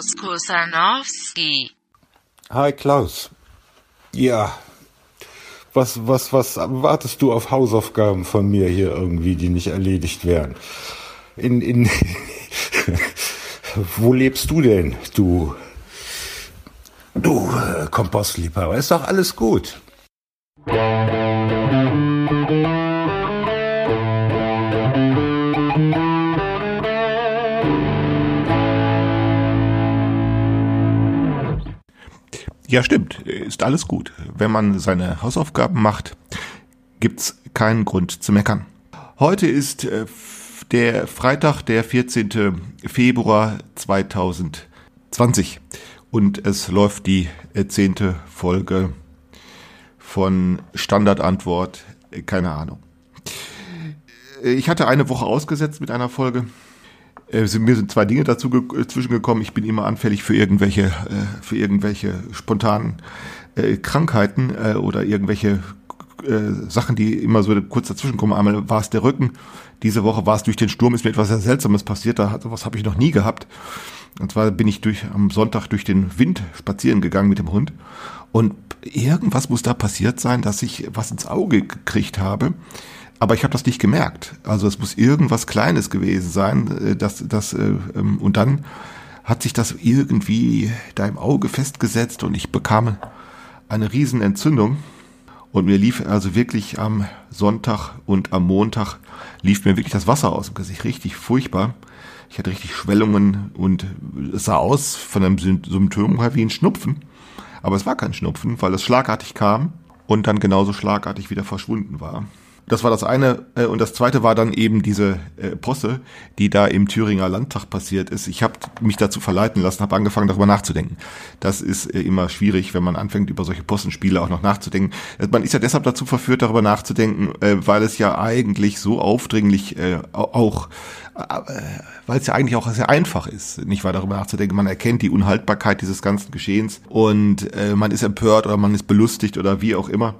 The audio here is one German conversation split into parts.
Klaus Kusanowski. Hi Klaus. Ja. Was, was, was wartest du auf Hausaufgaben von mir hier irgendwie, die nicht erledigt werden? In, in, wo lebst du denn, du, du äh, Kompostliebhaber? Ist doch alles gut. Ja, stimmt. Ist alles gut. Wenn man seine Hausaufgaben macht, gibt's keinen Grund zu meckern. Heute ist äh, der Freitag, der 14. Februar 2020 und es läuft die äh, zehnte Folge von Standardantwort, äh, keine Ahnung. Ich hatte eine Woche ausgesetzt mit einer Folge äh, mir sind zwei Dinge dazu äh, zwischengekommen. Ich bin immer anfällig für irgendwelche, äh, für irgendwelche spontanen äh, Krankheiten äh, oder irgendwelche äh, Sachen, die immer so kurz dazwischen kommen. Einmal war es der Rücken. Diese Woche war es durch den Sturm, ist mir etwas sehr Seltsames passiert. Da sowas habe ich noch nie gehabt. Und zwar bin ich durch am Sonntag durch den Wind spazieren gegangen mit dem Hund. Und irgendwas muss da passiert sein, dass ich was ins Auge gekriegt habe. Aber ich habe das nicht gemerkt. Also es muss irgendwas Kleines gewesen sein. Äh, dass, dass, äh, ähm, und dann hat sich das irgendwie da im Auge festgesetzt und ich bekam eine Riesenentzündung. Und mir lief also wirklich am Sonntag und am Montag lief mir wirklich das Wasser aus dem Gesicht. Richtig furchtbar. Ich hatte richtig Schwellungen und es sah aus von einem Symptom her wie ein Schnupfen. Aber es war kein Schnupfen, weil es schlagartig kam und dann genauso schlagartig wieder verschwunden war. Das war das eine. Äh, und das zweite war dann eben diese äh, Posse, die da im Thüringer Landtag passiert ist. Ich habe mich dazu verleiten lassen, habe angefangen darüber nachzudenken. Das ist äh, immer schwierig, wenn man anfängt, über solche Possenspiele auch noch nachzudenken. Äh, man ist ja deshalb dazu verführt, darüber nachzudenken, äh, weil es ja eigentlich so aufdringlich äh, auch weil es ja eigentlich auch sehr einfach ist, nicht weiter darüber nachzudenken. Man erkennt die Unhaltbarkeit dieses ganzen Geschehens und äh, man ist empört oder man ist belustigt oder wie auch immer.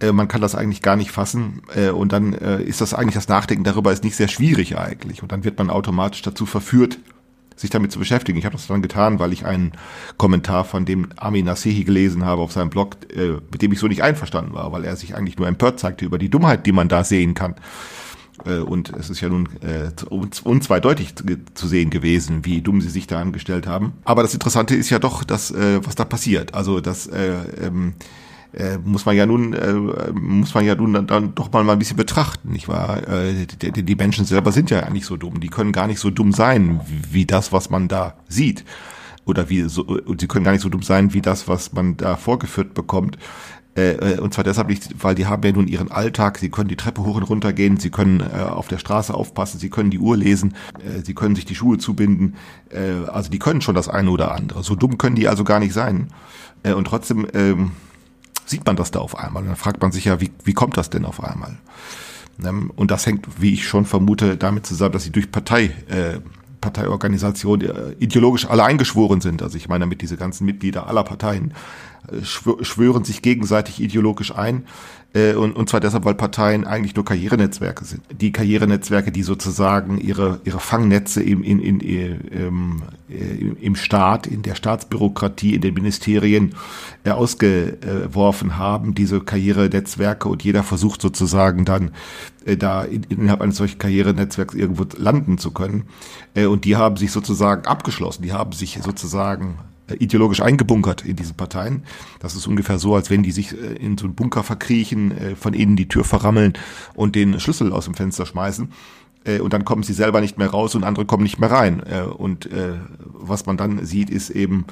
Äh, man kann das eigentlich gar nicht fassen äh, und dann äh, ist das eigentlich das Nachdenken darüber ist nicht sehr schwierig eigentlich und dann wird man automatisch dazu verführt, sich damit zu beschäftigen. Ich habe das dann getan, weil ich einen Kommentar von dem Amin Nasehi gelesen habe auf seinem Blog, äh, mit dem ich so nicht einverstanden war, weil er sich eigentlich nur empört zeigte über die Dummheit, die man da sehen kann. Äh, und es ist ja nun äh, unzweideutig zu, zu sehen gewesen, wie dumm sie sich da angestellt haben. Aber das Interessante ist ja doch, dass äh, was da passiert. Also dass äh, ähm, äh, muss man ja nun äh, muss man ja nun dann, dann doch mal, ein bisschen betrachten, nicht wahr? Äh, die, die Menschen selber sind ja eigentlich so dumm, die können gar nicht so dumm sein wie das, was man da sieht oder wie so, und sie können gar nicht so dumm sein wie das, was man da vorgeführt bekommt. Äh, äh, und zwar deshalb nicht, weil die haben ja nun ihren Alltag, sie können die Treppe hoch und runter gehen, sie können äh, auf der Straße aufpassen, sie können die Uhr lesen, äh, sie können sich die Schuhe zubinden, äh, also die können schon das eine oder andere. So dumm können die also gar nicht sein. Und trotzdem ähm, sieht man das da auf einmal. Dann fragt man sich ja, wie, wie kommt das denn auf einmal? Ähm, und das hängt, wie ich schon vermute, damit zusammen, dass sie durch Partei, äh, Parteiorganisation äh, ideologisch alle eingeschworen sind. Also ich meine damit diese ganzen Mitglieder aller Parteien äh, schwören sich gegenseitig ideologisch ein äh, und, und zwar deshalb, weil Parteien eigentlich nur Karrierenetzwerke sind. Die Karrierenetzwerke, die sozusagen ihre, ihre Fangnetze im, in, in, im, im Staat, in der Staatsbürokratie, in den Ministerien äh, ausgeworfen haben, diese Karrierenetzwerke und jeder versucht sozusagen dann äh, da innerhalb eines solchen Karrierenetzwerks irgendwo landen zu können. Äh, und die haben sich sozusagen abgeschlossen, die haben sich sozusagen äh, ideologisch eingebunkert in diesen Parteien. Das ist ungefähr so, als wenn die sich äh, in so einen Bunker verkriechen, äh, von innen die Tür verrammeln und den Schlüssel aus dem Fenster schmeißen. Und dann kommen sie selber nicht mehr raus und andere kommen nicht mehr rein. Und was man dann sieht, ist eben,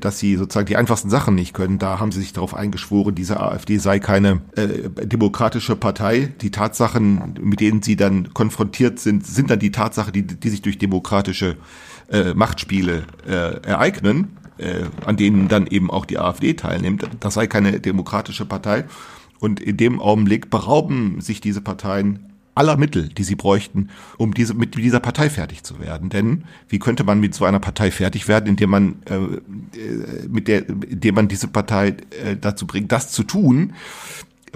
dass sie sozusagen die einfachsten Sachen nicht können. Da haben sie sich darauf eingeschworen, diese AfD sei keine demokratische Partei. Die Tatsachen, mit denen sie dann konfrontiert sind, sind dann die Tatsachen, die, die sich durch demokratische äh, Machtspiele äh, ereignen, äh, an denen dann eben auch die AfD teilnimmt. Das sei keine demokratische Partei. Und in dem Augenblick berauben sich diese Parteien aller Mittel, die sie bräuchten, um diese, mit dieser Partei fertig zu werden. Denn wie könnte man mit so einer Partei fertig werden, indem man, äh, äh mit der, indem man diese Partei äh, dazu bringt, das zu tun,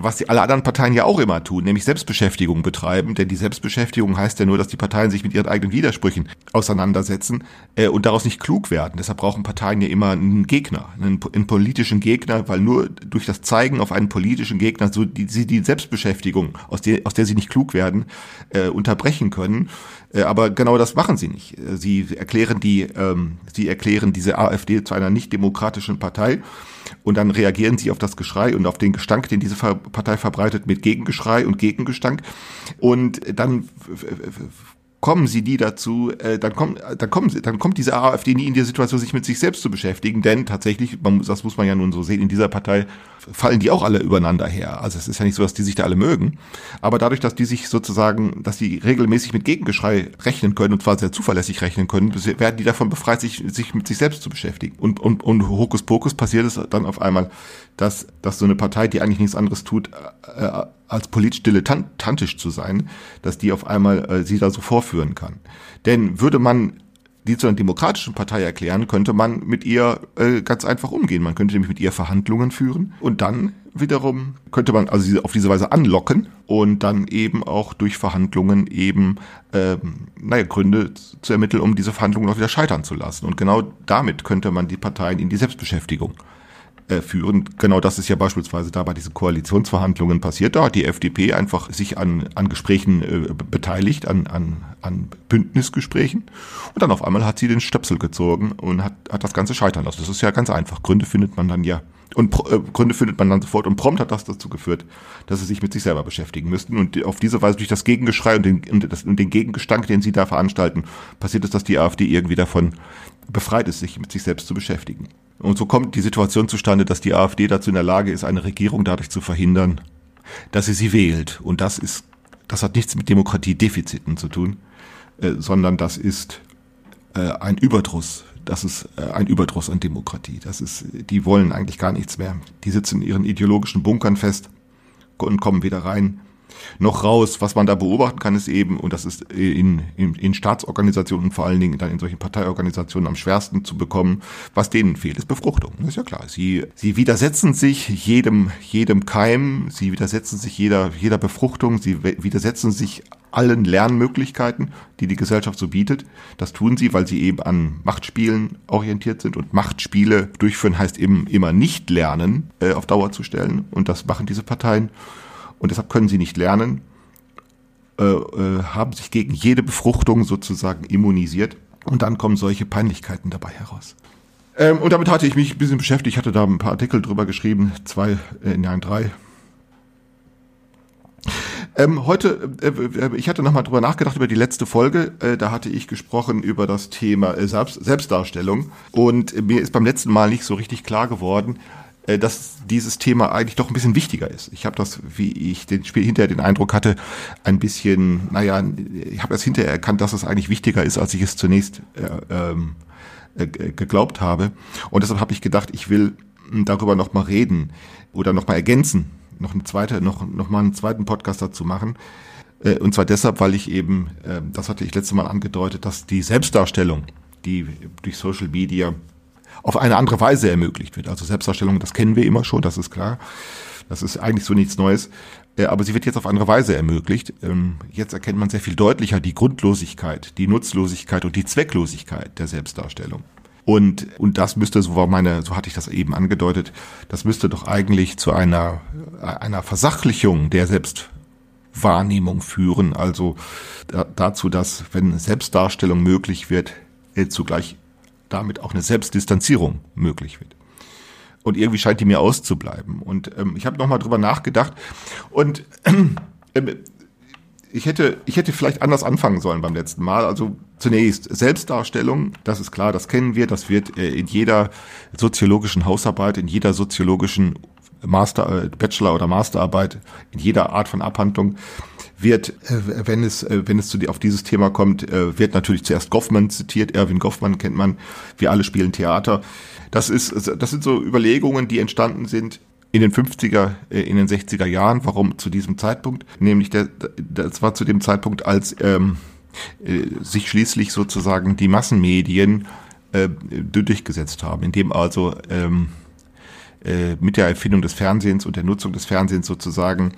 was die alle anderen Parteien ja auch immer tun, nämlich Selbstbeschäftigung betreiben. Denn die Selbstbeschäftigung heißt ja nur, dass die Parteien sich mit ihren eigenen Widersprüchen auseinandersetzen äh, und daraus nicht klug werden. Deshalb brauchen Parteien ja immer einen Gegner, einen, einen politischen Gegner, weil nur durch das Zeigen auf einen politischen Gegner so die, die Selbstbeschäftigung, aus der, aus der sie nicht klug werden, äh, unterbrechen können. Äh, aber genau das machen sie nicht. Äh, sie erklären die, ähm, sie erklären diese AfD zu einer nicht demokratischen Partei und dann reagieren sie auf das Geschrei und auf den Gestank, den diese Partei verbreitet, mit Gegengeschrei und Gegengestank. Und dann kommen sie die dazu, äh, dann kommt, dann kommen sie, dann kommt diese AfD nie in die Situation, sich mit sich selbst zu beschäftigen, denn tatsächlich, man, das muss man ja nun so sehen, in dieser Partei fallen die auch alle übereinander her. Also es ist ja nicht so, dass die sich da alle mögen, aber dadurch, dass die sich sozusagen, dass die regelmäßig mit Gegengeschrei rechnen können und zwar sehr zuverlässig rechnen können, werden die davon befreit, sich, sich mit sich selbst zu beschäftigen. Und, und, und Hokuspokus passiert es dann auf einmal, dass, dass so eine Partei, die eigentlich nichts anderes tut, äh, als politisch dilettantisch zu sein, dass die auf einmal äh, sie da so vorführen kann. Denn würde man die zu einer demokratischen Partei erklären, könnte man mit ihr äh, ganz einfach umgehen. Man könnte nämlich mit ihr Verhandlungen führen und dann wiederum könnte man also sie auf diese Weise anlocken und dann eben auch durch Verhandlungen eben ähm, naja, Gründe zu ermitteln, um diese Verhandlungen auch wieder scheitern zu lassen. Und genau damit könnte man die Parteien in die Selbstbeschäftigung äh, führen. Genau das ist ja beispielsweise da bei diesen Koalitionsverhandlungen passiert. Da hat die FDP einfach sich an, an Gesprächen äh, beteiligt, an, an, an Bündnisgesprächen. Und dann auf einmal hat sie den Stöpsel gezogen und hat, hat das Ganze scheitern lassen. Das ist ja ganz einfach. Gründe findet man dann ja. Und äh, Gründe findet man dann sofort. Und prompt hat das dazu geführt, dass sie sich mit sich selber beschäftigen müssten. Und auf diese Weise durch das Gegengeschrei und den, und, das, und den Gegengestank, den sie da veranstalten, passiert es, dass die AfD irgendwie davon befreit ist, sich mit sich selbst zu beschäftigen. Und so kommt die Situation zustande, dass die AfD dazu in der Lage ist, eine Regierung dadurch zu verhindern, dass sie sie wählt. Und das ist, das hat nichts mit Demokratiedefiziten zu tun, äh, sondern das ist äh, ein Überdruss. Das ist äh, ein Überdruss an Demokratie. Das ist, die wollen eigentlich gar nichts mehr. Die sitzen in ihren ideologischen Bunkern fest und kommen wieder rein noch raus. Was man da beobachten kann, ist eben, und das ist in, in, in Staatsorganisationen, vor allen Dingen dann in solchen Parteiorganisationen am schwersten zu bekommen, was denen fehlt, ist Befruchtung. Das ist ja klar. Sie, sie widersetzen sich jedem, jedem Keim, sie widersetzen sich jeder, jeder Befruchtung, sie widersetzen sich allen Lernmöglichkeiten, die die Gesellschaft so bietet. Das tun sie, weil sie eben an Machtspielen orientiert sind und Machtspiele durchführen heißt eben immer nicht lernen äh, auf Dauer zu stellen und das machen diese Parteien und deshalb können sie nicht lernen, äh, äh, haben sich gegen jede Befruchtung sozusagen immunisiert und dann kommen solche Peinlichkeiten dabei heraus. Ähm, und damit hatte ich mich ein bisschen beschäftigt, ich hatte da ein paar Artikel drüber geschrieben, zwei, äh, nein, drei. Ähm, heute, äh, äh ich hatte nochmal drüber nachgedacht über die letzte Folge. Äh, da hatte ich gesprochen über das Thema äh, Selbst, Selbstdarstellung. Und mir ist beim letzten Mal nicht so richtig klar geworden, dass dieses Thema eigentlich doch ein bisschen wichtiger ist. Ich habe das, wie ich den Spiel hinterher den Eindruck hatte, ein bisschen, naja, ich habe erst hinterher erkannt, dass es eigentlich wichtiger ist, als ich es zunächst äh, ähm, äh, geglaubt habe. Und deshalb habe ich gedacht, ich will darüber nochmal reden oder nochmal ergänzen, noch eine zweite, noch, noch mal einen zweiten Podcast dazu machen. Äh, und zwar deshalb, weil ich eben, äh, das hatte ich letztes Mal angedeutet, dass die Selbstdarstellung, die durch Social Media auf eine andere Weise ermöglicht wird. Also Selbstdarstellung, das kennen wir immer schon, das ist klar. Das ist eigentlich so nichts Neues. Äh, aber sie wird jetzt auf andere Weise ermöglicht. Ähm, jetzt erkennt man sehr viel deutlicher die Grundlosigkeit, die Nutzlosigkeit und die Zwecklosigkeit der Selbstdarstellung. Und, und das müsste, so war meine, so hatte ich das eben angedeutet, das müsste doch eigentlich zu einer, einer Versachlichung der Selbstwahrnehmung führen. Also dazu, dass, wenn Selbstdarstellung möglich wird, äh, zugleich damit auch eine Selbstdistanzierung möglich wird. Und irgendwie scheint die mir auszubleiben. Und ähm, ich habe nochmal drüber nachgedacht und äh, ich hätte, ich hätte vielleicht anders anfangen sollen beim letzten Mal. Also zunächst Selbstdarstellung, das ist klar, das kennen wir, das wird äh, in jeder soziologischen Hausarbeit, in jeder soziologischen Master, äh, Bachelor- oder Masterarbeit, in jeder Art von Abhandlung wird, äh, wenn es, äh, wenn es zu, auf dieses Thema kommt, äh, wird natürlich zuerst Goffman zitiert. Erwin Goffman kennt man. Wir alle spielen Theater. Das ist, das sind so Überlegungen, die entstanden sind in den 50er, in den 60er Jahren. Warum zu diesem Zeitpunkt? Nämlich, der, das war zu dem Zeitpunkt, als ähm, sich schließlich sozusagen die Massenmedien äh, durchgesetzt haben, indem also ähm, äh, mit der Erfindung des Fernsehens und der Nutzung des Fernsehens sozusagen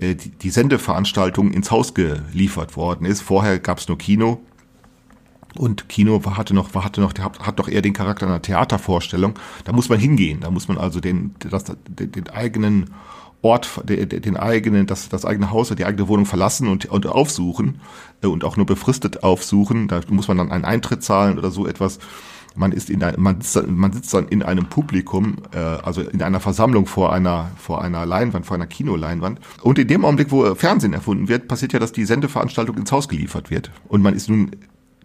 äh, die, die Sendeveranstaltung ins Haus geliefert worden ist. Vorher gab es nur Kino und Kino hatte noch, hatte noch, hat doch eher den Charakter einer Theatervorstellung. Da muss man hingehen. Da muss man also den, das, den, den eigenen Ort, den, den eigenen, das, das eigene Haus oder die eigene Wohnung verlassen und, und aufsuchen äh, und auch nur befristet aufsuchen. Da muss man dann einen Eintritt zahlen oder so etwas. Man ist in ein, man, sitzt, man sitzt dann in einem Publikum, äh, also in einer Versammlung vor einer vor einer Leinwand, vor einer Kinoleinwand. Und in dem Augenblick, wo Fernsehen erfunden wird, passiert ja, dass die Sendeveranstaltung ins Haus geliefert wird. Und man ist nun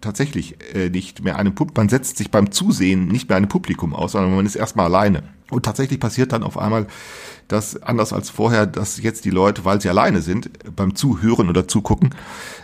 tatsächlich äh, nicht mehr einem Publikum, man setzt sich beim Zusehen nicht mehr einem Publikum aus, sondern man ist erstmal alleine. Und tatsächlich passiert dann auf einmal, dass anders als vorher, dass jetzt die Leute, weil sie alleine sind, beim Zuhören oder Zugucken,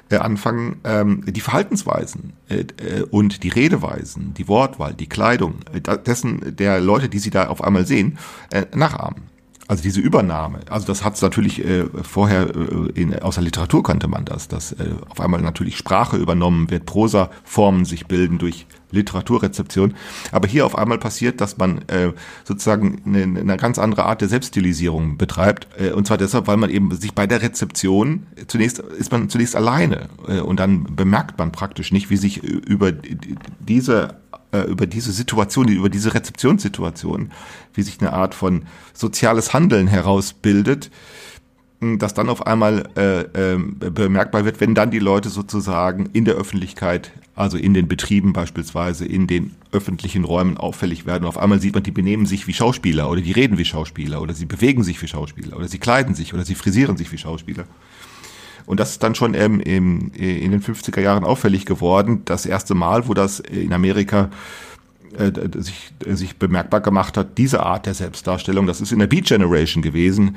äh, anfangen, ähm, die Verhaltensweisen äh, äh und die Redeweisen, die Wortwahl, die Kleidung äh, dessen der Leute, die sie da auf einmal sehen, äh, nachahmen. Also diese Übernahme, also das hat es natürlich äh, vorher äh, in, aus der Literatur kannte man das, dass äh, auf einmal natürlich Sprache übernommen wird, Prosaformen sich bilden durch Literaturrezeption. Aber hier auf einmal passiert, dass man äh, sozusagen eine, eine ganz andere Art der Selbststilisierung betreibt. Äh, und zwar deshalb, weil man eben sich bei der Rezeption zunächst ist man zunächst alleine äh, und dann bemerkt man praktisch nicht, wie sich über diese äh, über diese Situation, über diese Rezeptionssituation, wie sich eine Art von soziales Handeln herausbildet, das dann auf einmal äh, äh, bemerkbar wird, wenn dann die Leute sozusagen in der Öffentlichkeit, also in den Betrieben beispielsweise, in den öffentlichen Räumen auffällig werden. auf einmal sieht man, die benehmen sich wie Schauspieler oder die reden wie Schauspieler oder sie bewegen sich wie Schauspieler oder sie kleiden sich oder sie frisieren sich wie Schauspieler. Und das ist dann schon ähm, im, in den 50er Jahren auffällig geworden. Das erste Mal, wo das in Amerika äh, sich, sich bemerkbar gemacht hat, diese Art der Selbstdarstellung, das ist in der Beat Generation gewesen.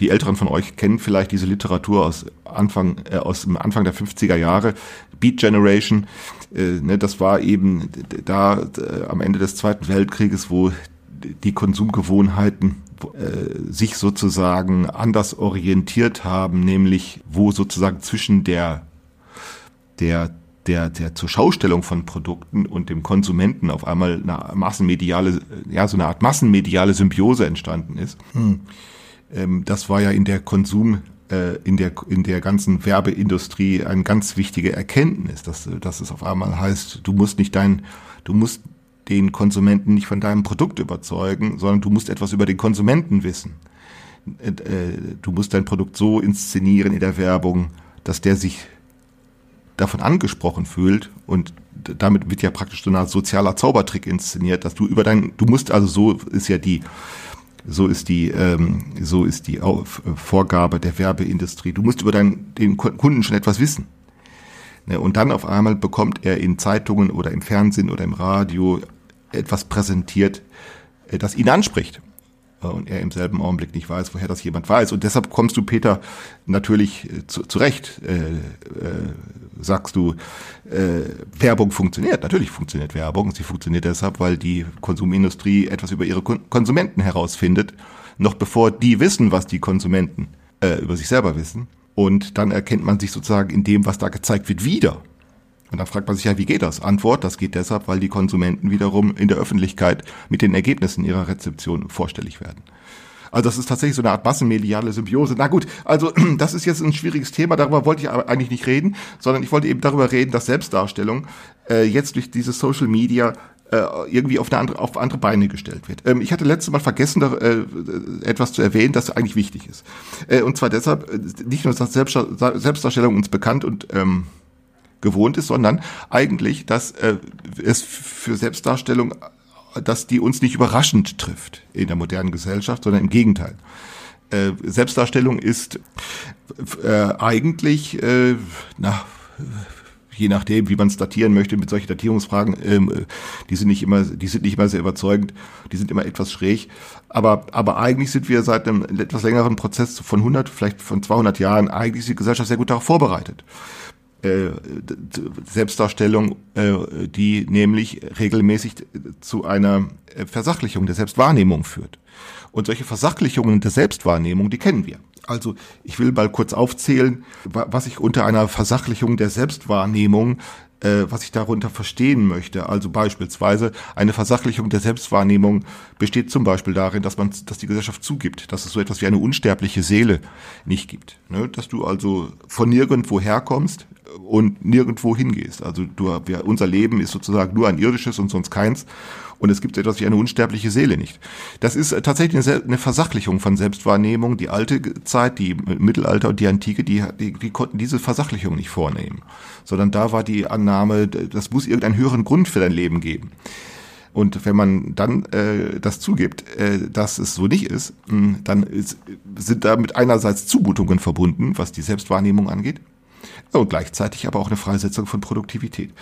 Die Älteren von euch kennen vielleicht diese Literatur aus Anfang, äh, aus dem Anfang der 50er Jahre. Beat Generation, äh, ne, das war eben da äh, am Ende des Zweiten Weltkrieges, wo die Konsumgewohnheiten äh, sich sozusagen anders orientiert haben, nämlich wo sozusagen zwischen der, der, der, der zur Schaustellung von Produkten und dem Konsumenten auf einmal eine massenmediale, ja, so eine Art massenmediale Symbiose entstanden ist. Hm. Ähm, das war ja in der Konsum, äh, in der, in der ganzen Werbeindustrie eine ganz wichtige Erkenntnis, dass, dass es auf einmal heißt, du musst nicht dein, du musst den Konsumenten nicht von deinem Produkt überzeugen, sondern du musst etwas über den Konsumenten wissen. Äh, äh, du musst dein Produkt so inszenieren in der Werbung, dass der sich davon angesprochen fühlt und damit wird ja praktisch so ein sozialer Zaubertrick inszeniert, dass du über dein, du musst also so ist ja die, so ist die, ähm, so ist die Vorgabe der Werbeindustrie. Du musst über deinen, den Kunden schon etwas wissen. Ne, und dann auf einmal bekommt er in Zeitungen oder im Fernsehen oder im Radio etwas präsentiert, äh, das ihn anspricht. Äh, und er im selben Augenblick nicht weiß, woher das jemand weiß. Und deshalb kommst du, Peter, natürlich äh, zu, zurecht, äh, äh, sagst du, äh, Werbung funktioniert. Natürlich funktioniert Werbung. Sie funktioniert deshalb, weil die Konsumindustrie etwas über ihre Konsumenten herausfindet, noch bevor die wissen, was die Konsumenten äh, über sich selber wissen. Und dann erkennt man sich sozusagen in dem, was da gezeigt wird, wieder. Und dann fragt man sich ja, wie geht das? Antwort, das geht deshalb, weil die Konsumenten wiederum in der Öffentlichkeit mit den Ergebnissen ihrer Rezeption vorstellig werden. Also das ist tatsächlich so eine Art massenmediale Symbiose. Na gut, also das ist jetzt ein schwieriges Thema, darüber wollte ich eigentlich nicht reden, sondern ich wollte eben darüber reden, dass Selbstdarstellung äh, jetzt durch diese Social Media äh, irgendwie auf, eine andere, auf andere Beine gestellt wird. Ähm, ich hatte letztes Mal vergessen, da, äh, etwas zu erwähnen, das eigentlich wichtig ist. Äh, und zwar deshalb, äh, nicht nur, dass Selbstdarstellung uns bekannt und ähm, gewohnt ist, sondern eigentlich, dass äh, es für Selbstdarstellung, dass die uns nicht überraschend trifft in der modernen Gesellschaft, sondern im Gegenteil. Äh, Selbstdarstellung ist äh, eigentlich, äh, na, je nachdem, wie man es datieren möchte, mit solchen Datierungsfragen, ähm, die sind nicht immer, die sind nicht immer sehr überzeugend, die sind immer etwas schräg. Aber, aber eigentlich sind wir seit einem etwas längeren Prozess von 100, vielleicht von 200 Jahren, eigentlich ist die Gesellschaft sehr gut darauf vorbereitet. Äh, Selbstdarstellung, äh, die nämlich regelmäßig zu einer Versachlichung der Selbstwahrnehmung führt. Und solche Versachlichungen der Selbstwahrnehmung, die kennen wir. Also ich will mal kurz aufzählen, was ich unter einer Versachlichung der Selbstwahrnehmung äh, was ich darunter verstehen möchte. Also beispielsweise eine Versachlichung der Selbstwahrnehmung besteht zum Beispiel darin, dass man, dass die Gesellschaft zugibt, dass es so etwas wie eine unsterbliche Seele nicht gibt. Ne? Dass du also von nirgendwo herkommst und nirgendwo hingehst. Also du, wir, unser Leben ist sozusagen nur ein irdisches und sonst keins und es gibt etwas wie eine unsterbliche Seele nicht. Das ist äh, tatsächlich eine Versachlichung von Selbstwahrnehmung. Die alte Zeit, die Mittelalter und die Antike, die, die, die konnten diese Versachlichung nicht vornehmen, sondern da war die Annahme, das muss irgendeinen höheren Grund für dein Leben geben. Und wenn man dann äh, das zugibt, äh, dass es so nicht ist, dann ist, sind damit einerseits Zumutungen verbunden, was die Selbstwahrnehmung angeht, und gleichzeitig aber auch eine Freisetzung von Produktivität.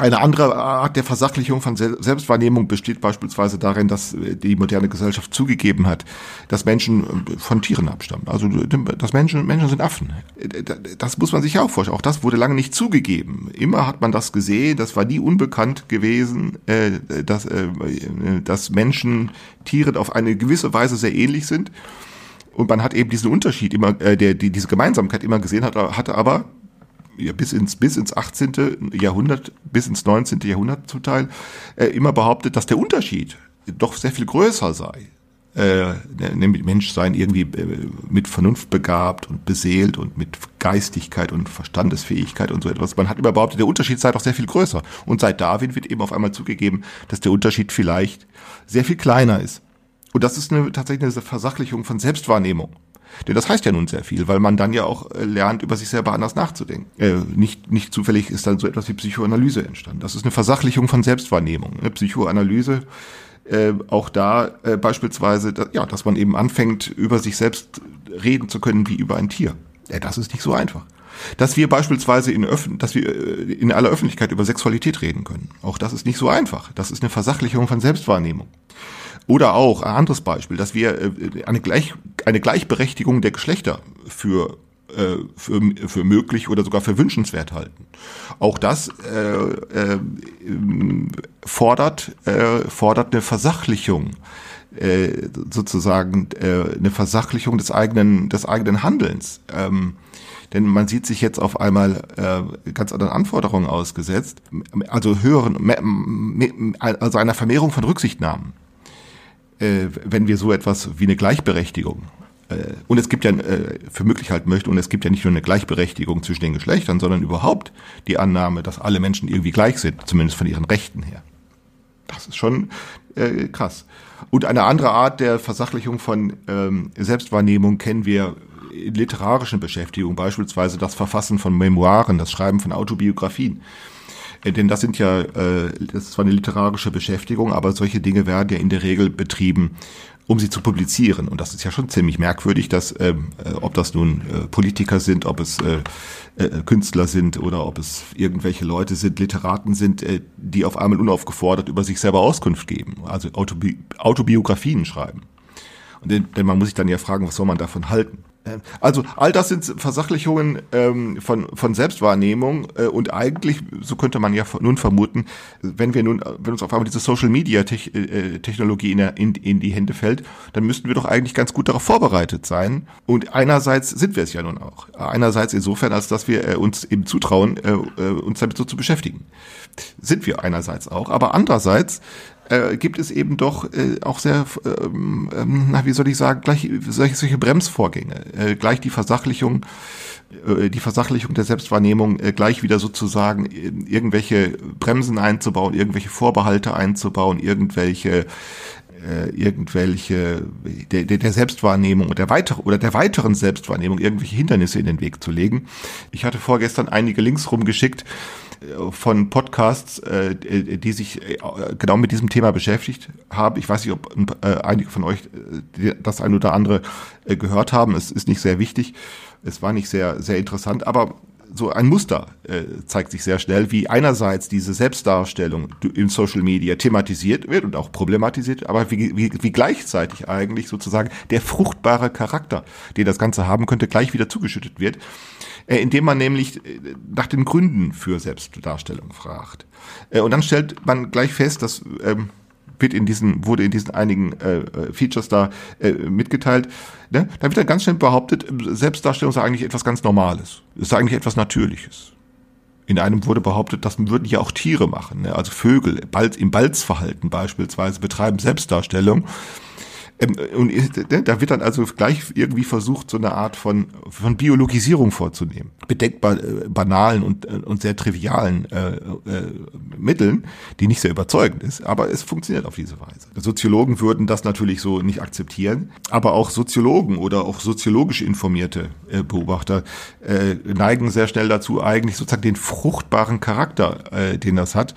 Eine andere Art der Versachlichung von Selbstwahrnehmung besteht beispielsweise darin, dass äh, die moderne Gesellschaft zugegeben hat, dass Menschen äh, von Tieren abstammen. Also dass Menschen, Menschen sind Affen. Äh, das muss man sich auch vorstellen. Auch das wurde lange nicht zugegeben. Immer hat man das gesehen, das war nie unbekannt gewesen, dass, dass Menschen Tieren auf eine gewisse Weise sehr ähnlich sind. Und man hat eben diesen Unterschied immer, der, die, diese Gemeinsamkeit immer gesehen hat, hatte aber ja, bis ins bis ins 18. Jahrhundert, bis ins 19. Jahrhundert zum Teil äh, immer behauptet, dass der Unterschied doch sehr viel größer sei. Äh, nämlich Menschsein irgendwie äh, mit Vernunft begabt und beseelt und mit Geistigkeit und Verstandesfähigkeit und so etwas. Man hat immer behauptet, der Unterschied sei doch sehr viel größer. Und seit Darwin wird eben auf einmal zugegeben, dass der Unterschied vielleicht sehr viel kleiner ist. Und das ist eine, tatsächlich eine Versachlichung von Selbstwahrnehmung. Denn das heißt ja nun sehr viel, weil man dann ja auch äh, lernt, über sich selber anders nachzudenken. Äh, nicht, nicht zufällig ist dann so etwas wie Psychoanalyse entstanden. Das ist eine Versachlichung von Selbstwahrnehmung. Eine Psychoanalyse, äh, auch da äh, beispielsweise, da, ja, dass man eben anfängt, über sich selbst reden zu können wie über ein Tier. Das ist nicht so einfach. Dass wir beispielsweise in, Öff dass wir äh, in aller Öffentlichkeit über Sexualität reden können. Auch das ist nicht so einfach. Das ist eine Versachlichung von Selbstwahrnehmung. Oder auch ein anderes Beispiel, dass wir äh, eine, Gleich, eine Gleichberechtigung der Geschlechter für äh, für, für möglich oder sogar für wünschenswert halten. Auch das äh, äh, fordert, äh, fordert eine Versachlichung, äh, sozusagen eine Versachlichung des eigenen, des eigenen Handelns. Ähm, denn man sieht sich jetzt auf einmal äh, ganz anderen Anforderungen ausgesetzt, also höheren, also einer Vermehrung von Rücksichtnahmen äh, wenn wir so etwas wie eine Gleichberechtigung äh, und es gibt ja äh, für möglich halten möchte, und es gibt ja nicht nur eine Gleichberechtigung zwischen den Geschlechtern, sondern überhaupt die Annahme, dass alle Menschen irgendwie gleich sind, zumindest von ihren Rechten her. Das ist schon äh, krass. Und eine andere Art der Versachlichung von ähm, Selbstwahrnehmung kennen wir in literarischen Beschäftigungen, beispielsweise das Verfassen von Memoiren, das Schreiben von Autobiografien. Äh, denn das sind ja, äh, das ist zwar eine literarische Beschäftigung, aber solche Dinge werden ja in der Regel betrieben, um sie zu publizieren. Und das ist ja schon ziemlich merkwürdig, dass, ähm, äh, ob das nun äh, Politiker sind, ob es äh, äh, Künstler sind oder ob es irgendwelche Leute sind, Literaten sind, äh, die auf einmal unaufgefordert über sich selber Auskunft geben, also Autobi Autobiografien schreiben. Und denn, denn man muss sich dann ja fragen, was soll man davon halten? Ähm, also all das sind Versachlichungen ähm, von, von Selbstwahrnehmung äh, und eigentlich, so könnte man ja nun vermuten, wenn wir nun, wenn uns auf einmal diese Social Media -Te äh, Technologie in, in, in die Hände fällt, dann müssten wir doch eigentlich ganz gut darauf vorbereitet sein. Und einerseits sind wir es ja nun auch. Einerseits insofern, als dass wir äh, uns eben zutrauen, äh, äh uns damit so zu beschäftigen. Sind wir einerseits auch, aber andererseits äh, gibt es eben doch äh, auch sehr, ähm, ähm, na, wie soll ich sagen, gleich solche, solche Bremsvorgänge, äh, gleich die Versachlichung, äh, die Versachlichung der Selbstwahrnehmung, äh, gleich wieder sozusagen äh, irgendwelche Bremsen einzubauen, irgendwelche Vorbehalte einzubauen, irgendwelche äh, irgendwelche der, der Selbstwahrnehmung oder der weitere oder der weiteren Selbstwahrnehmung irgendwelche Hindernisse in den Weg zu legen. Ich hatte vorgestern einige Links rumgeschickt von Podcasts, äh, die sich äh, genau mit diesem Thema beschäftigt haben. Ich weiß nicht, ob äh, einige von euch das ein oder andere gehört haben. Es ist nicht sehr wichtig. Es war nicht sehr, sehr interessant, aber so ein Muster zeigt sich sehr schnell, wie einerseits diese Selbstdarstellung in Social Media thematisiert wird und auch problematisiert, aber wie, wie, wie gleichzeitig eigentlich sozusagen der fruchtbare Charakter, den das Ganze haben könnte, gleich wieder zugeschüttet wird, indem man nämlich äh, nach den Gründen für Selbstdarstellung fragt. Äh, und dann stellt man gleich fest, dass ähm, wird in diesen, wurde in diesen einigen äh, äh, Features da äh, mitgeteilt. Ne? Da wird dann ganz schnell behauptet, Selbstdarstellung sei eigentlich etwas ganz Normales. Es sei eigentlich etwas Natürliches. In einem wurde behauptet, das würden ja auch Tiere machen. Ne? Also Vögel Balz, im Balzverhalten beispielsweise betreiben Selbstdarstellung. Ähm, und äh, da wird dann also gleich irgendwie versucht, so eine Art von, von Biologisierung vorzunehmen. Bedenkbar äh, banalen und, äh, und sehr trivialen äh, äh, Mitteln, die nicht sehr überzeugend ist, aber es funktioniert auf diese Weise. Soziologen würden das natürlich so nicht akzeptieren, aber auch Soziologen oder auch soziologisch informierte äh, Beobachter neigen sehr schnell dazu, eigentlich sozusagen den fruchtbaren Charakter, äh, den das hat,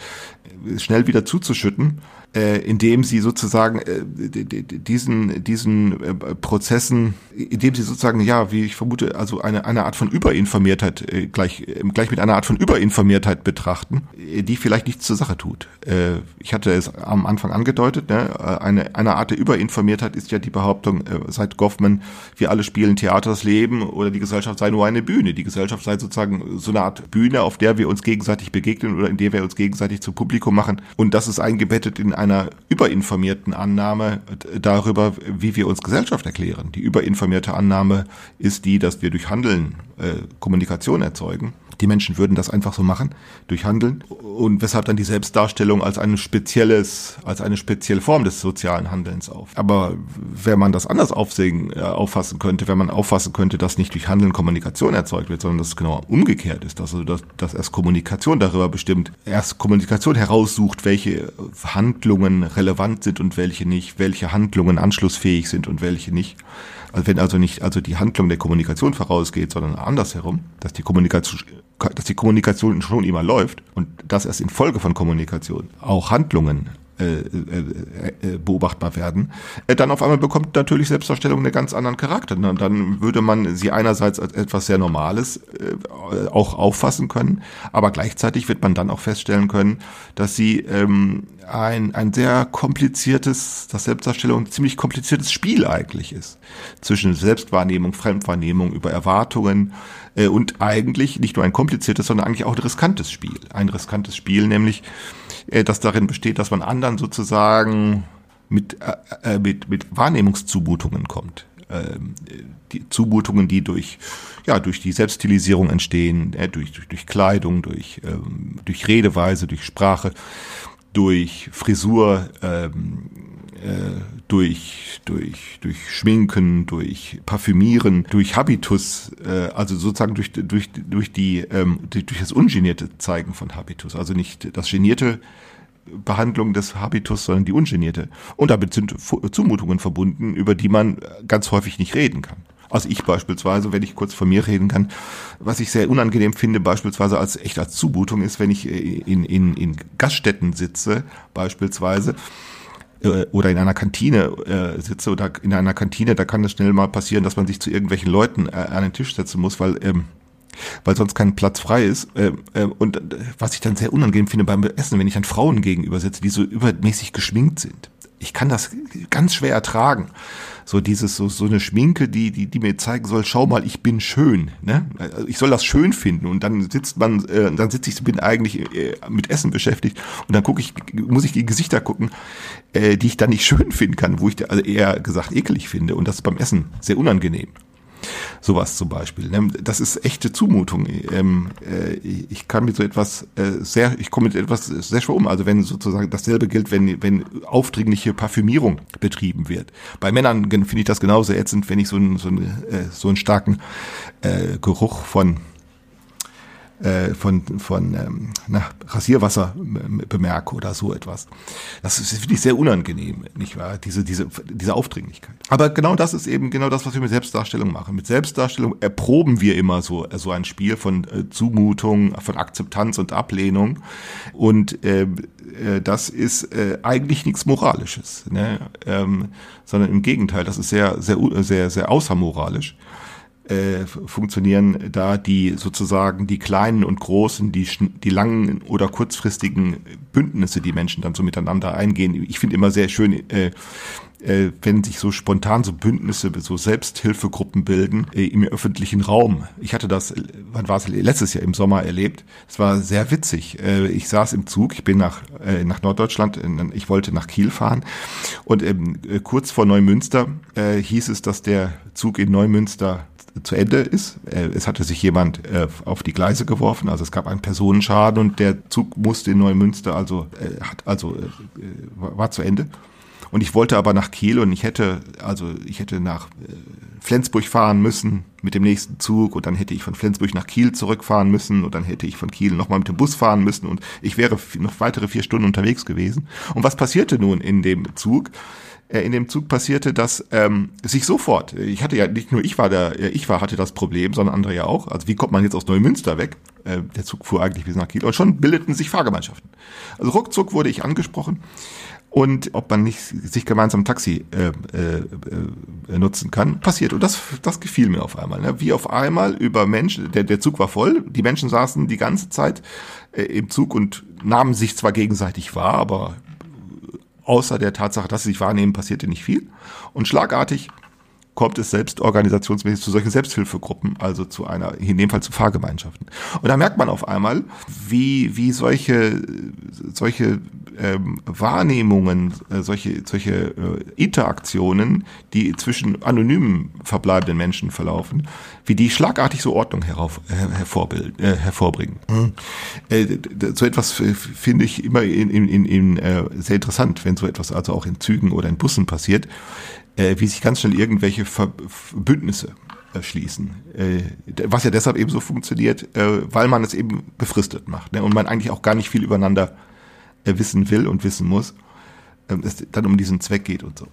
schnell wieder zuzuschütten äh, indem sie sozusagen äh, diesen diesen äh, Prozessen, indem sie sozusagen ja, wie ich vermute, also eine eine Art von Überinformiertheit äh, gleich äh, gleich mit einer Art von Überinformiertheit betrachten, äh, die vielleicht nichts zur Sache tut. Äh, ich hatte es am Anfang angedeutet, ne? Äh, eine eine Art der Überinformiertheit ist ja die Behauptung äh, seit Goffman, wir alle spielen Theaters Leben oder die Gesellschaft sei nur eine Bühne. Die Gesellschaft sei sozusagen so eine Art Bühne, auf der wir uns gegenseitig begegnen oder in der wir uns gegenseitig zu Publikum machen und das ist eingebettet in einer überinformierten Annahme darüber, wie wir uns Gesellschaft erklären. Die überinformierte Annahme ist die, dass wir durch Handeln äh, Kommunikation erzeugen die Menschen würden das einfach so machen, durch Handeln. Und weshalb dann die Selbstdarstellung als ein spezielles, als eine spezielle Form des sozialen Handelns auf. Aber wenn man das anders aufsehen, äh, auffassen könnte, wenn man auffassen könnte, dass nicht durch Handeln Kommunikation erzeugt wird, sondern dass es genau umgekehrt ist, also dass, dass erst Kommunikation darüber bestimmt, erst Kommunikation heraussucht, welche Handlungen relevant sind und welche nicht, welche Handlungen anschlussfähig sind und welche nicht. Also wenn also nicht also die Handlung der Kommunikation vorausgeht, sondern andersherum, dass die Kommunikation dass die Kommunikation schon immer läuft und dass erst in Folge von Kommunikation auch Handlungen äh, äh, äh, beobachtbar werden, äh, dann auf einmal bekommt natürlich Selbstdarstellung einen ganz anderen Charakter. Und dann würde man sie einerseits als etwas sehr Normales äh, auch auffassen können, aber gleichzeitig wird man dann auch feststellen können, dass sie ähm, ein, ein sehr kompliziertes, das Selbstdarstellung ein ziemlich kompliziertes Spiel eigentlich ist. Zwischen Selbstwahrnehmung, Fremdwahrnehmung, über Erwartungen äh, und eigentlich nicht nur ein kompliziertes, sondern eigentlich auch ein riskantes Spiel. Ein riskantes Spiel, nämlich äh, das darin besteht, dass man anderen sozusagen mit, äh, äh, mit, mit Wahrnehmungszumutungen kommt. Ähm, die Zumutungen, die durch, ja, durch die Selbststilisierung entstehen, äh, durch, durch, durch Kleidung, durch, ähm, durch Redeweise, durch Sprache, durch Frisur, ähm, äh, durch, durch, durch Schminken, durch Parfümieren, durch Habitus, äh, also sozusagen durch, durch, durch, die, ähm, durch das ungenierte Zeigen von Habitus. Also nicht das genierte Behandlung des Habitus, sondern die ungenierte. Und damit sind Zumutungen verbunden, über die man ganz häufig nicht reden kann. Also ich beispielsweise, wenn ich kurz von mir reden kann, was ich sehr unangenehm finde, beispielsweise als echt als Zumutung ist, wenn ich in, in, in Gaststätten sitze, beispielsweise, äh, oder in einer Kantine äh, sitze oder in einer Kantine, da kann es schnell mal passieren, dass man sich zu irgendwelchen Leuten äh, an den Tisch setzen muss, weil ähm, weil sonst kein Platz frei ist. Äh, äh, und äh, was ich dann sehr unangenehm finde beim Essen, wenn ich dann Frauen gegenüber sitze, die so übermäßig geschminkt sind. Ich kann das ganz schwer ertragen so dieses, so, so eine Schminke, die, die, die mir zeigen soll, schau mal, ich bin schön, ne? Also ich soll das schön finden und dann sitzt man, äh, dann sitze ich, bin eigentlich äh, mit Essen beschäftigt und dann gucke ich, muss ich die Gesichter gucken, äh, die ich dann nicht schön finden kann, wo ich also eher gesagt eklig finde und das ist beim Essen sehr unangenehm. Sowas zum Beispiel. Ne? Das ist echte Zumutung. Ähm, äh, ich kann mit so etwas äh, sehr, ich komme mit etwas sehr schwer um. Also wenn sozusagen dasselbe gilt, wenn, wenn aufdringliche Parfümierung betrieben wird. Bei Männern finde ich das genauso ätzend, wenn ich so einen, so einen, äh, so einen starken Geruch von äh, von, von ähm, na, Rasierwasser bemerke oder so etwas. Das finde ich sehr unangenehm, nicht wahr? Diese, diese, diese Aufdringlichkeit. Aber genau das ist eben genau das, was wir mit Selbstdarstellung machen. Mit Selbstdarstellung erproben wir immer so, so ein Spiel von äh, Zumutung, von Akzeptanz und Ablehnung. Und äh, äh, das ist äh, eigentlich nichts Moralisches, ne? ähm, sondern im Gegenteil, das ist sehr, sehr, sehr, sehr außermoralisch äh, funktionieren da die sozusagen die kleinen und großen, die, die langen oder kurzfristigen Bündnisse, die Menschen dann so miteinander eingehen. Ich finde immer sehr schön, äh, äh, wenn sich so spontan so Bündnisse, so Selbsthilfegruppen bilden äh, im öffentlichen Raum. Ich hatte das, wann war es, letztes Jahr im Sommer erlebt. Es war sehr witzig. Äh, ich saß im Zug, ich bin nach, äh, nach Norddeutschland, ich wollte nach Kiel fahren und ähm, kurz vor Neumünster äh, hieß es, dass der Zug in Neumünster zu Ende ist. Äh, es hatte sich jemand äh, auf die Gleise geworfen, also es gab einen Personenschaden und der Zug musste in Neumünster, also äh, hat also war zu Ende. Und ich wollte aber nach Kiel und ich hätte also ich hätte nach Flensburg fahren müssen mit dem nächsten Zug und dann hätte ich von Flensburg nach Kiel zurückfahren müssen und dann hätte ich von Kiel nochmal mit dem Bus fahren müssen und ich wäre noch weitere vier Stunden unterwegs gewesen. Und was passierte nun in dem Zug? Äh, in dem Zug passierte, dass ähm, sich sofort, ich hatte ja nicht nur ich war der, ich war hatte das Problem, sondern andere ja auch. Also wie kommt man jetzt aus Neumünster weg? Äh, der Zug fuhr eigentlich bis nach Kiel und schon bildeten sich Fahrgemeinschaften. Also ruckzuck wurde ich angesprochen und ob man nicht sich gemeinsam Taxi äh, äh, äh, nutzen kann, passiert. Und das, das gefiel mir auf einmal. Ne? Wie auf einmal über Menschen, der, der Zug war voll, die Menschen saßen die ganze Zeit äh, im Zug und nahmen sich zwar gegenseitig wahr, aber außer der Tatsache, dass sie sich wahrnehmen, passierte nicht viel. Und schlagartig kommt es selbst organisationsmäßig zu solchen Selbsthilfegruppen, also zu einer, in dem Fall zu Fahrgemeinschaften. Und da merkt man auf einmal, wie, wie solche, solche ähm, Wahrnehmungen, äh, solche, solche äh, Interaktionen, die zwischen anonymen verbleibenden Menschen verlaufen, wie die schlagartig so Ordnung herauf, äh, äh, hervorbringen. Mhm. Äh, so etwas finde ich immer in, in, in, in äh, sehr interessant, wenn so etwas also auch in Zügen oder in Bussen passiert äh, wie sich ganz schnell irgendwelche Bündnisse äh, schließen. Äh, was ja deshalb eben so funktioniert, äh, weil man es eben befristet macht ne? und man eigentlich auch gar nicht viel übereinander wissen will und wissen muss, ähm, es dann um diesen Zweck geht und so.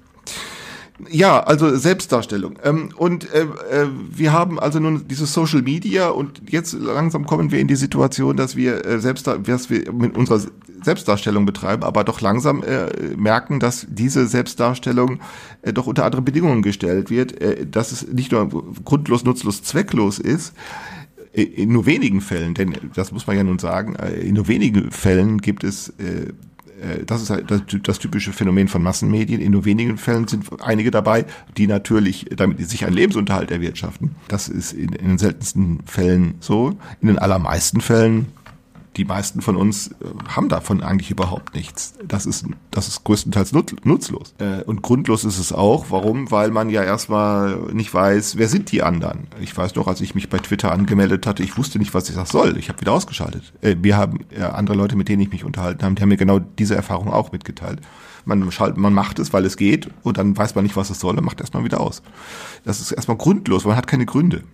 Ja, also Selbstdarstellung. Ähm, und äh, äh, wir haben also nun dieses Social Media und jetzt langsam kommen wir in die Situation, dass wir äh, selbst, dass wir mit unserer Selbstdarstellung betreiben, aber doch langsam äh, merken, dass diese Selbstdarstellung doch unter andere Bedingungen gestellt wird, dass es nicht nur grundlos, nutzlos, zwecklos ist, in nur wenigen Fällen, denn das muss man ja nun sagen, in nur wenigen Fällen gibt es das ist halt das, das, typische Phänomen von Massenmedien. In nur wenigen Fällen sind einige dabei, die natürlich damit sich einen Lebensunterhalt erwirtschaften. Das ist in, in den seltensten Fällen so. In den allermeisten Fällen die meisten von uns äh, haben davon eigentlich überhaupt nichts. Das ist, das ist größtenteils nutzlos. Äh, und grundlos ist es auch. Warum? Weil man ja erstmal nicht weiß, wer sind die anderen. Ich weiß doch, als ich mich bei Twitter angemeldet hatte, ich wusste nicht, was ich das soll. Ich habe wieder ausgeschaltet. Äh, wir haben andere Leute, mit denen ich mich unterhalten habe, die haben mir genau diese Erfahrung auch mitgeteilt. Man, schalt, man macht es, weil es geht und dann weiß man nicht, was es soll und macht erstmal wieder aus. Das ist erstmal grundlos, man hat keine Gründe,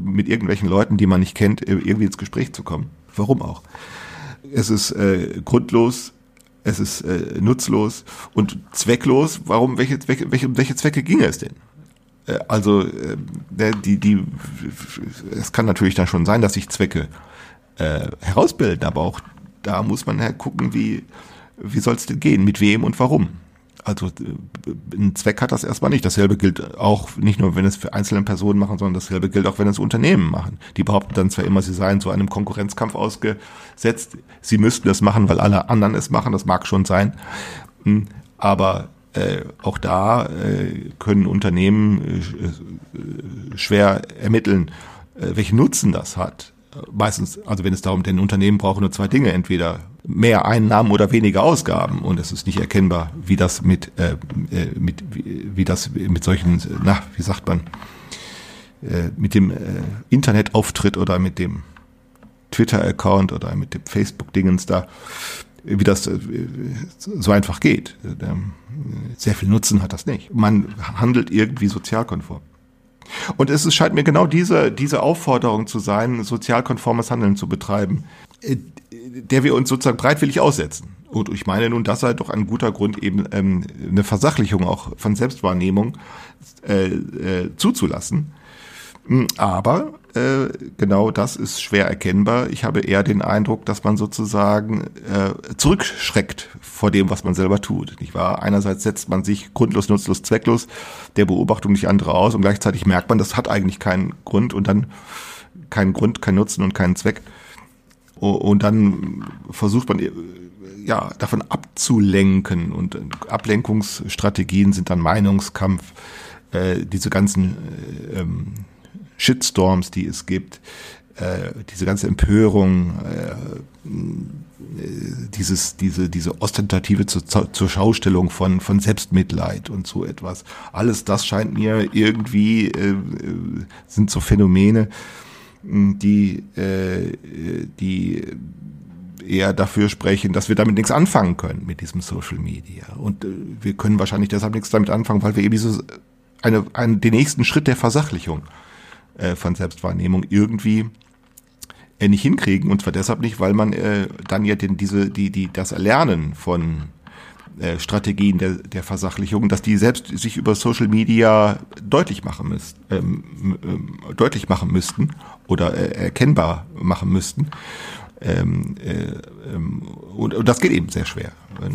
mit irgendwelchen Leuten, die man nicht kennt, irgendwie ins Gespräch zu kommen. Warum auch? Es ist äh, grundlos, es ist äh, nutzlos und zwecklos. Warum? Welche, welche, welche, welche Zwecke ginge es denn? Äh, also äh, die, die, es kann natürlich dann schon sein, dass sich Zwecke äh, herausbilden, aber auch da muss man ja gucken, wie, wie soll es denn gehen, mit wem und warum. Also äh, ein Zweck hat das erstmal nicht. Dasselbe gilt auch nicht nur, wenn es für einzelne Personen machen, sondern dasselbe gilt auch, wenn es Unternehmen machen. Die behaupten dann zwar immer, sie seien zu einem Konkurrenzkampf ausgesetzt, sie müssten das machen, weil alle anderen es machen, das mag schon sein. Hm, aber äh, auch da äh, können Unternehmen äh, äh schwer ermitteln, äh, welchen Nutzen das hat meistens, also wenn es darum, denn Unternehmen brauchen nur zwei Dinge, entweder mehr Einnahmen oder weniger Ausgaben und es ist nicht erkennbar, wie das mit, äh, äh mit wie, wie das mit solchen, na, wie sagt man, äh, mit dem äh, Internetauftritt oder mit dem Twitter-Account oder mit dem Facebook-Dingens da, wie das äh, so einfach geht. Ähm, sehr viel Nutzen hat das nicht. Man handelt irgendwie sozialkonform. Und es scheint mir genau diese, diese Aufforderung zu sein, sozialkonformes Handeln zu betreiben, äh, der wir uns sozusagen breitwillig aussetzen. Und ich meine nun, das sei doch ein guter Grund, eben ähm, eine Versachlichung auch von Selbstwahrnehmung äh, äh, zuzulassen. Hm, aber äh, genau das ist schwer erkennbar. Ich habe eher den Eindruck, dass man sozusagen äh, zurückschreckt vor dem, was man selber tut. Nicht wahr? Einerseits setzt man sich grundlos, nutzlos, zwecklos der Beobachtung nicht andere aus und gleichzeitig merkt man, das hat eigentlich keinen Grund und dann keinen Grund, keinen Nutzen und keinen Zweck. Und dann versucht man ja davon abzulenken und Ablenkungsstrategien sind dann Meinungskampf, äh, diese ganzen äh, ähm, Shitstorms, die es gibt, äh, diese ganze Empörung, äh, dieses, diese, diese ostentative zur, zur Schaustellung von, von Selbstmitleid und so etwas. Alles das scheint mir irgendwie, äh, sind so Phänomene, die, äh, die eher dafür sprechen, dass wir damit nichts anfangen können mit diesem Social Media. Und äh, wir können wahrscheinlich deshalb nichts damit anfangen, weil wir eben diese, eine, einen, den nächsten Schritt der Versachlichung äh, von Selbstwahrnehmung irgendwie äh, nicht hinkriegen. Und zwar deshalb nicht, weil man äh, dann ja den, diese, die, die, das Erlernen von äh, Strategien der, der Versachlichung, dass die selbst sich über Social Media deutlich machen müssten, ähm, ähm, deutlich machen müssten oder äh, erkennbar machen müssten. Ähm, äh, ähm, und, und das geht eben sehr schwer.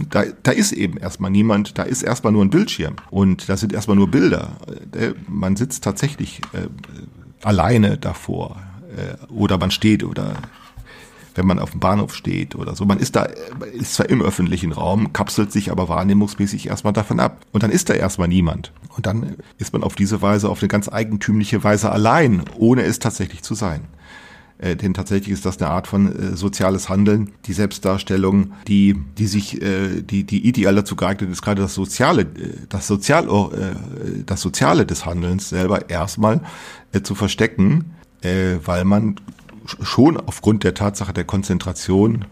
Da, da ist eben erstmal niemand, da ist erstmal nur ein Bildschirm und da sind erstmal nur Bilder. Äh, man sitzt tatsächlich äh, alleine davor äh, oder man steht oder wenn man auf dem Bahnhof steht oder so. Man ist da, ist zwar im öffentlichen Raum, kapselt sich aber wahrnehmungsmäßig erstmal davon ab. Und dann ist da erstmal niemand. Und dann ist man auf diese Weise, auf eine ganz eigentümliche Weise allein, ohne es tatsächlich zu sein. Äh, denn tatsächlich ist das eine Art von äh, soziales Handeln, die Selbstdarstellung, die, die sich, äh, die, die ideal dazu geeignet ist, gerade das Soziale, äh, das Sozial, äh, das Soziale des Handelns selber erstmal äh, zu verstecken, äh, weil man schon aufgrund der Tatsache der Konzentration,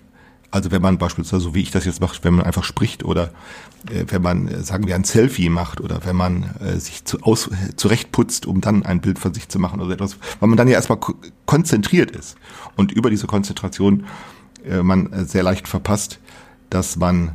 also wenn man beispielsweise, so wie ich das jetzt mache, wenn man einfach spricht oder äh, wenn man, äh, sagen wir, ein Selfie macht oder wenn man äh, sich zu, aus, zurechtputzt, um dann ein Bild von sich zu machen oder etwas, weil man dann ja erstmal konzentriert ist. Und über diese Konzentration äh, man äh, sehr leicht verpasst, dass man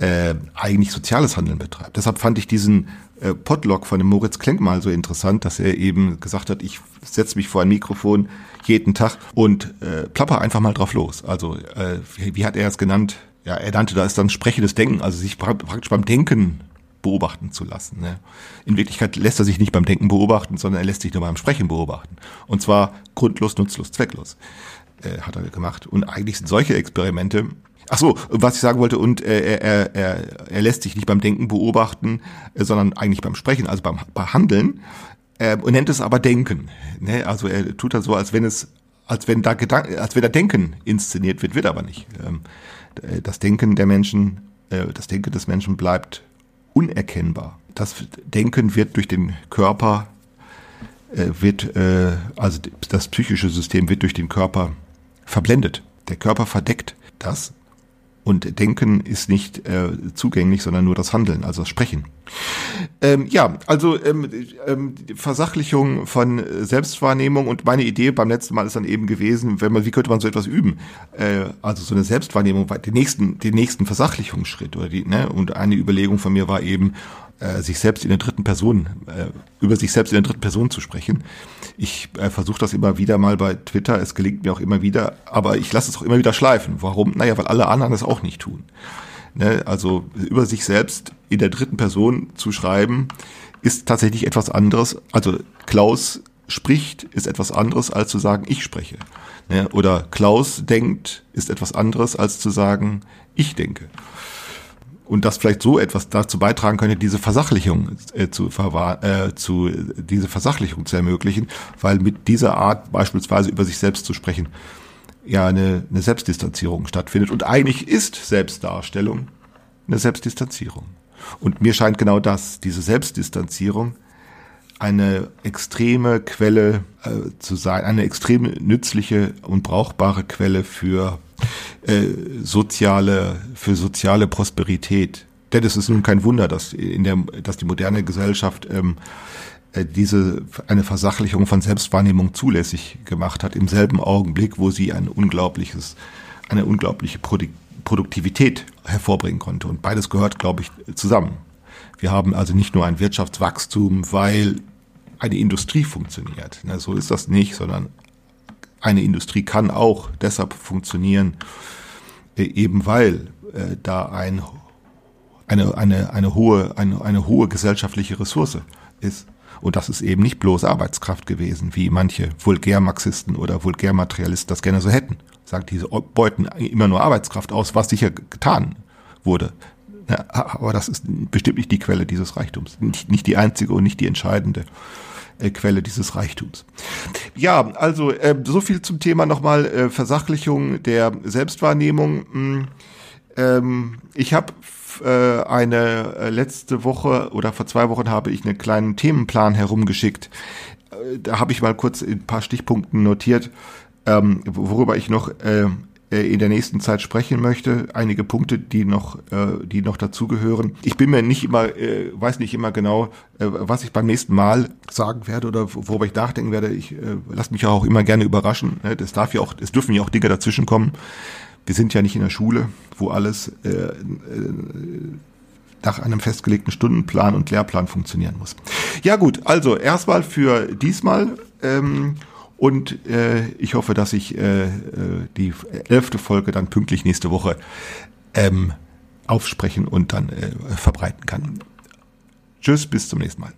äh, eigentlich soziales Handeln betreibt. Deshalb fand ich diesen äh, Podlog von dem Moritz Klenk mal so interessant, dass er eben gesagt hat, ich setze mich vor ein Mikrofon jeden Tag und äh, plapper einfach mal drauf los. Also äh, wie, hat er es genannt? Ja, er nannte das dann sprechendes Denken, also sich praktisch beim Denken beobachten zu lassen. Ne? In Wirklichkeit lässt er sich nicht beim Denken beobachten, sondern er lässt sich nur beim Sprechen beobachten. Und zwar grundlos, nutzlos, zwecklos äh, hat er gemacht. Und eigentlich sind solche Experimente Ach so, was ich sagen wollte, und äh, er, er, er lässt sich nicht beim Denken beobachten, äh, sondern eigentlich beim Sprechen, also beim, beim Handeln, äh, und nennt es aber Denken. Ne? Also er tut das so, als wenn es, als wenn da Gedanken, als wenn da Denken inszeniert wird, wird aber nicht. Ähm, äh, das Denken der Menschen, äh, das Denken des Menschen bleibt unerkennbar. Das Denken wird durch den Körper, äh, wird, äh, also das psychische System wird durch den Körper verblendet. Der Körper verdeckt das und Denken ist nicht äh, zugänglich, sondern nur das Handeln, also das Sprechen. Ähm, ja, also ähm, ähm, Versachlichung von Selbstwahrnehmung und meine Idee beim letzten Mal ist dann eben gewesen, wenn man, wie könnte man so etwas üben? Äh, also so eine Selbstwahrnehmung, den nächsten, den nächsten Versachlichungsschritt oder die, ne? Und eine Überlegung von mir war eben, äh, sich selbst in der dritten Person, äh, über sich selbst in der dritten Person zu sprechen. Ich äh, versuche das immer wieder mal bei Twitter, es gelingt mir auch immer wieder, aber ich lasse es auch immer wieder schleifen. Warum? Naja, weil alle anderen es auch nicht tun. Ne? Also über sich selbst in der dritten Person zu schreiben, ist tatsächlich etwas anderes. Also Klaus spricht, ist etwas anderes, als zu sagen, ich spreche. Ne? Oder Klaus denkt, ist etwas anderes, als zu sagen, ich denke und das vielleicht so etwas dazu beitragen könnte, diese Versachlichung äh, zu, äh, zu diese Versachlichung zu ermöglichen, weil mit dieser Art beispielsweise über sich selbst zu sprechen ja eine, eine Selbstdistanzierung stattfindet und eigentlich ist Selbstdarstellung eine Selbstdistanzierung. Und mir scheint genau das, diese Selbstdistanzierung eine extreme Quelle äh, zu sein, eine extrem nützliche und brauchbare Quelle für äh, soziale, für soziale Prosperität. Denn es ist nun kein Wunder, dass in der, dass die moderne Gesellschaft ähm, äh, diese eine Versachlichung von Selbstwahrnehmung zulässig gemacht hat, im selben Augenblick, wo sie ein unglaubliches, eine unglaubliche Produktivität hervorbringen konnte. Und beides gehört, glaube ich, zusammen. Wir haben also nicht nur ein Wirtschaftswachstum, weil eine Industrie funktioniert. So ist das nicht, sondern eine Industrie kann auch deshalb funktionieren, äh, eben weil äh, da ein, eine, eine, eine, hohe, eine, eine hohe gesellschaftliche Ressource ist. Und das ist eben nicht bloß Arbeitskraft gewesen, wie manche Vulgärmarxisten oder Vulgärmaterialisten das gerne so hätten. Sagt, diese beuten immer nur Arbeitskraft aus, was sicher getan wurde. Ja, aber das ist bestimmt nicht die Quelle dieses Reichtums. Nicht, nicht die einzige und nicht die entscheidende äh, Quelle dieses Reichtums. Ja, also äh, so viel zum Thema nochmal äh, Versachlichung der Selbstwahrnehmung. Hm, ähm, ich habe äh, eine äh, letzte Woche oder vor zwei Wochen habe ich einen kleinen Themenplan herumgeschickt. Äh, da habe ich mal kurz ein paar Stichpunkten notiert, ähm, worüber ich noch in der nächsten Zeit sprechen möchte. Einige Punkte, die noch, äh, die noch dazugehören. Ich bin mir nicht immer, äh, weiß nicht immer genau, äh, was ich beim nächsten Mal sagen werde oder worüber ich nachdenken werde. Ich äh, lasse mich auch immer gerne überraschen. Ne? Das darf ja auch, es dürfen ja auch Dinge dazwischen kommen. Wir sind ja nicht in der Schule, wo alles äh, äh, nach einem festgelegten Stundenplan und Lehrplan funktionieren muss. Ja gut, also erstmal für diesmal. Ähm, und äh, ich hoffe, dass ich äh, äh, die elfte Folge dann pünktlich nächste Woche ähm, aufsprechen und dann äh, verbreiten kann. Tschüss, bis zum nächsten Mal.